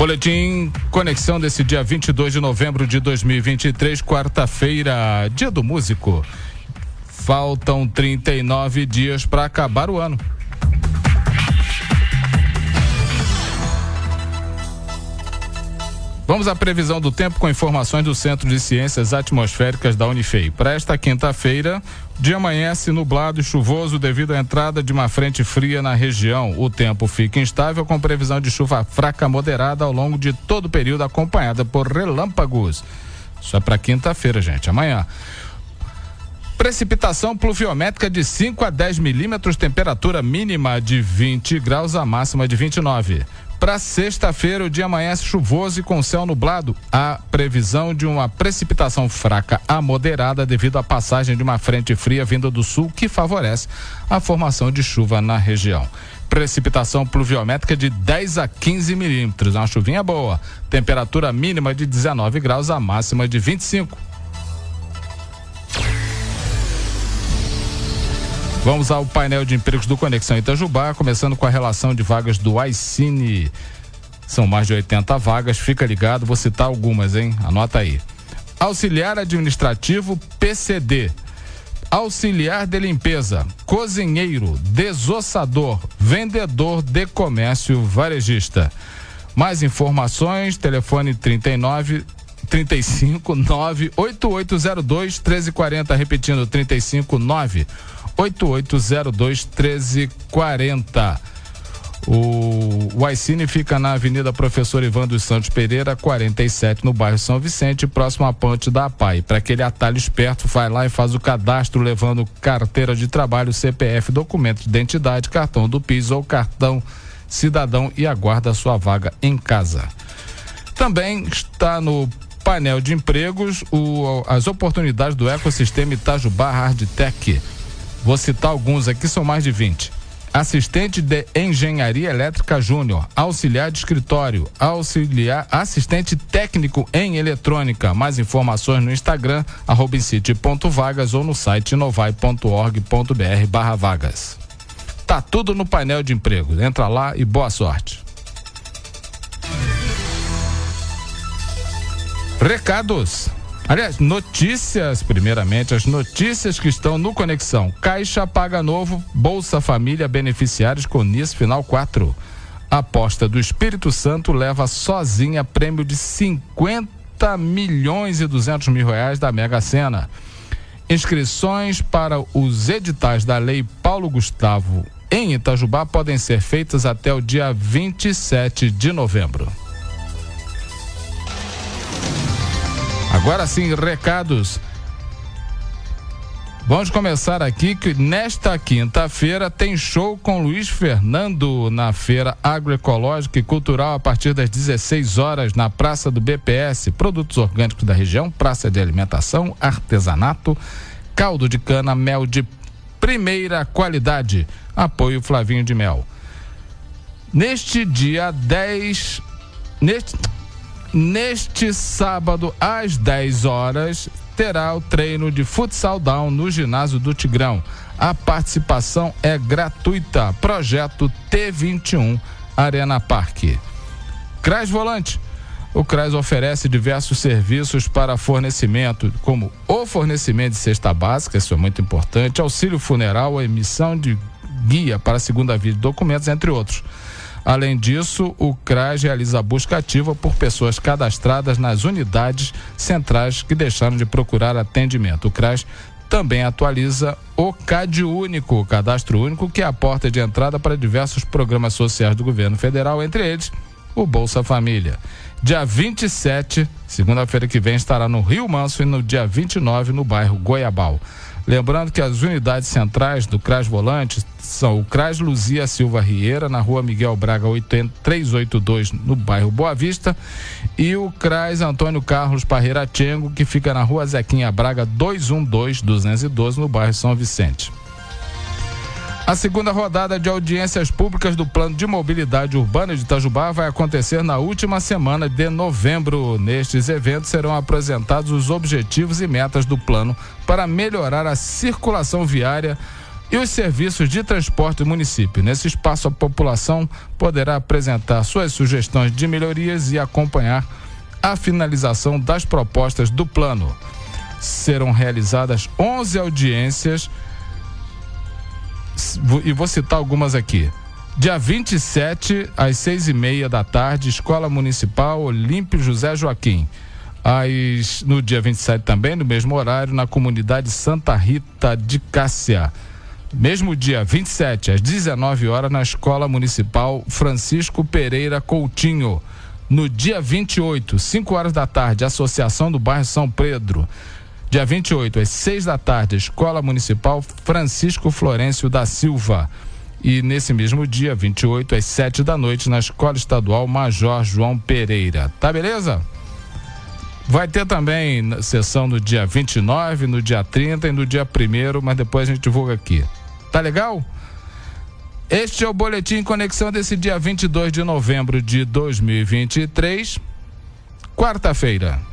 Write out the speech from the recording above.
Boletim Conexão desse dia 22 de novembro de 2023, quarta-feira, dia do músico. Faltam 39 dias para acabar o ano. Vamos à previsão do tempo com informações do Centro de Ciências Atmosféricas da Unifei. Para esta quinta-feira, dia amanhece nublado e chuvoso devido à entrada de uma frente fria na região. O tempo fica instável com previsão de chuva fraca moderada ao longo de todo o período, acompanhada por relâmpagos. Isso é para quinta-feira, gente. Amanhã. Precipitação pluviométrica de 5 a 10 milímetros, temperatura mínima de 20 graus, a máxima de 29. Para sexta-feira, o dia amanhece chuvoso e com céu nublado. Há previsão de uma precipitação fraca a moderada devido à passagem de uma frente fria vinda do sul que favorece a formação de chuva na região. Precipitação pluviométrica de 10 a 15 milímetros. Uma chuvinha boa. Temperatura mínima de 19 graus, a máxima de 25. Vamos ao painel de empregos do Conexão Itajubá, começando com a relação de vagas do iCine. São mais de 80 vagas, fica ligado, vou citar algumas, hein? Anota aí. Auxiliar administrativo PCD. Auxiliar de limpeza, cozinheiro, desossador, vendedor de comércio varejista. Mais informações, telefone 39 35 9 8802 1340, repetindo 35 9 8802 1340. O, o iCine fica na Avenida Professor Ivan dos Santos Pereira, 47, no bairro São Vicente, próximo à ponte da APAI. Para aquele atalho esperto, vai lá e faz o cadastro levando carteira de trabalho, CPF, documento de identidade, cartão do PIS ou cartão cidadão e aguarda sua vaga em casa. Também está no painel de empregos o, as oportunidades do ecossistema Itajubá Hardtech Vou citar alguns aqui, são mais de 20. Assistente de Engenharia Elétrica Júnior, auxiliar de escritório, auxiliar, assistente técnico em eletrônica. Mais informações no Instagram, arroba vagas ou no site novai.org.br barra vagas. Tá tudo no painel de empregos. Entra lá e boa sorte. Recados. Aliás, notícias, primeiramente, as notícias que estão no Conexão. Caixa paga novo, Bolsa Família, beneficiários com NIS Final 4. Aposta do Espírito Santo leva sozinha prêmio de 50 milhões e 200 mil reais da Mega Sena. Inscrições para os editais da Lei Paulo Gustavo em Itajubá podem ser feitas até o dia 27 de novembro. Agora sim, recados. Vamos começar aqui que nesta quinta-feira tem show com Luiz Fernando na Feira Agroecológica e Cultural a partir das 16 horas na Praça do BPS. Produtos orgânicos da região, praça de alimentação, artesanato, caldo de cana, mel de primeira qualidade. Apoio Flavinho de Mel. Neste dia 10. Neste, Neste sábado, às 10 horas, terá o treino de futsal down no ginásio do Tigrão. A participação é gratuita. Projeto T21 Arena Parque. CRAS Volante. O CRAS oferece diversos serviços para fornecimento, como o fornecimento de cesta básica, isso é muito importante, auxílio funeral, emissão de guia para segunda via de documentos, entre outros. Além disso, o CRAS realiza busca ativa por pessoas cadastradas nas unidades centrais que deixaram de procurar atendimento. O CRAS também atualiza o CAD Único, o Cadastro Único, que é a porta de entrada para diversos programas sociais do governo federal, entre eles o Bolsa Família. Dia 27, segunda-feira que vem, estará no Rio Manso e no dia 29 no bairro Goiabal. Lembrando que as unidades centrais do CRAS Volante são o CRAS Luzia Silva Rieira, na rua Miguel Braga 382, no bairro Boa Vista, e o CRAS Antônio Carlos Parreira Tchengo, que fica na rua Zequinha Braga 212, 212, no bairro São Vicente. A segunda rodada de audiências públicas do Plano de Mobilidade Urbana de Itajubá vai acontecer na última semana de novembro. Nestes eventos serão apresentados os objetivos e metas do plano para melhorar a circulação viária e os serviços de transporte do município. Nesse espaço, a população poderá apresentar suas sugestões de melhorias e acompanhar a finalização das propostas do plano. Serão realizadas 11 audiências e vou citar algumas aqui. Dia 27, às seis e meia da tarde, Escola Municipal Olímpio José Joaquim. Às, no dia 27 também, no mesmo horário, na comunidade Santa Rita de Cássia. Mesmo dia 27, às 19 horas, na Escola Municipal Francisco Pereira Coutinho. No dia 28, 5 horas da tarde, Associação do Bairro São Pedro. Dia 28, às 6 da tarde, Escola Municipal Francisco Florencio da Silva. E nesse mesmo dia, 28, às 7 da noite, na Escola Estadual Major João Pereira. Tá beleza? Vai ter também sessão no dia 29, no dia 30 e no dia 1 mas depois a gente divulga aqui. Tá legal? Este é o Boletim Conexão desse dia 22 de novembro de 2023, quarta-feira.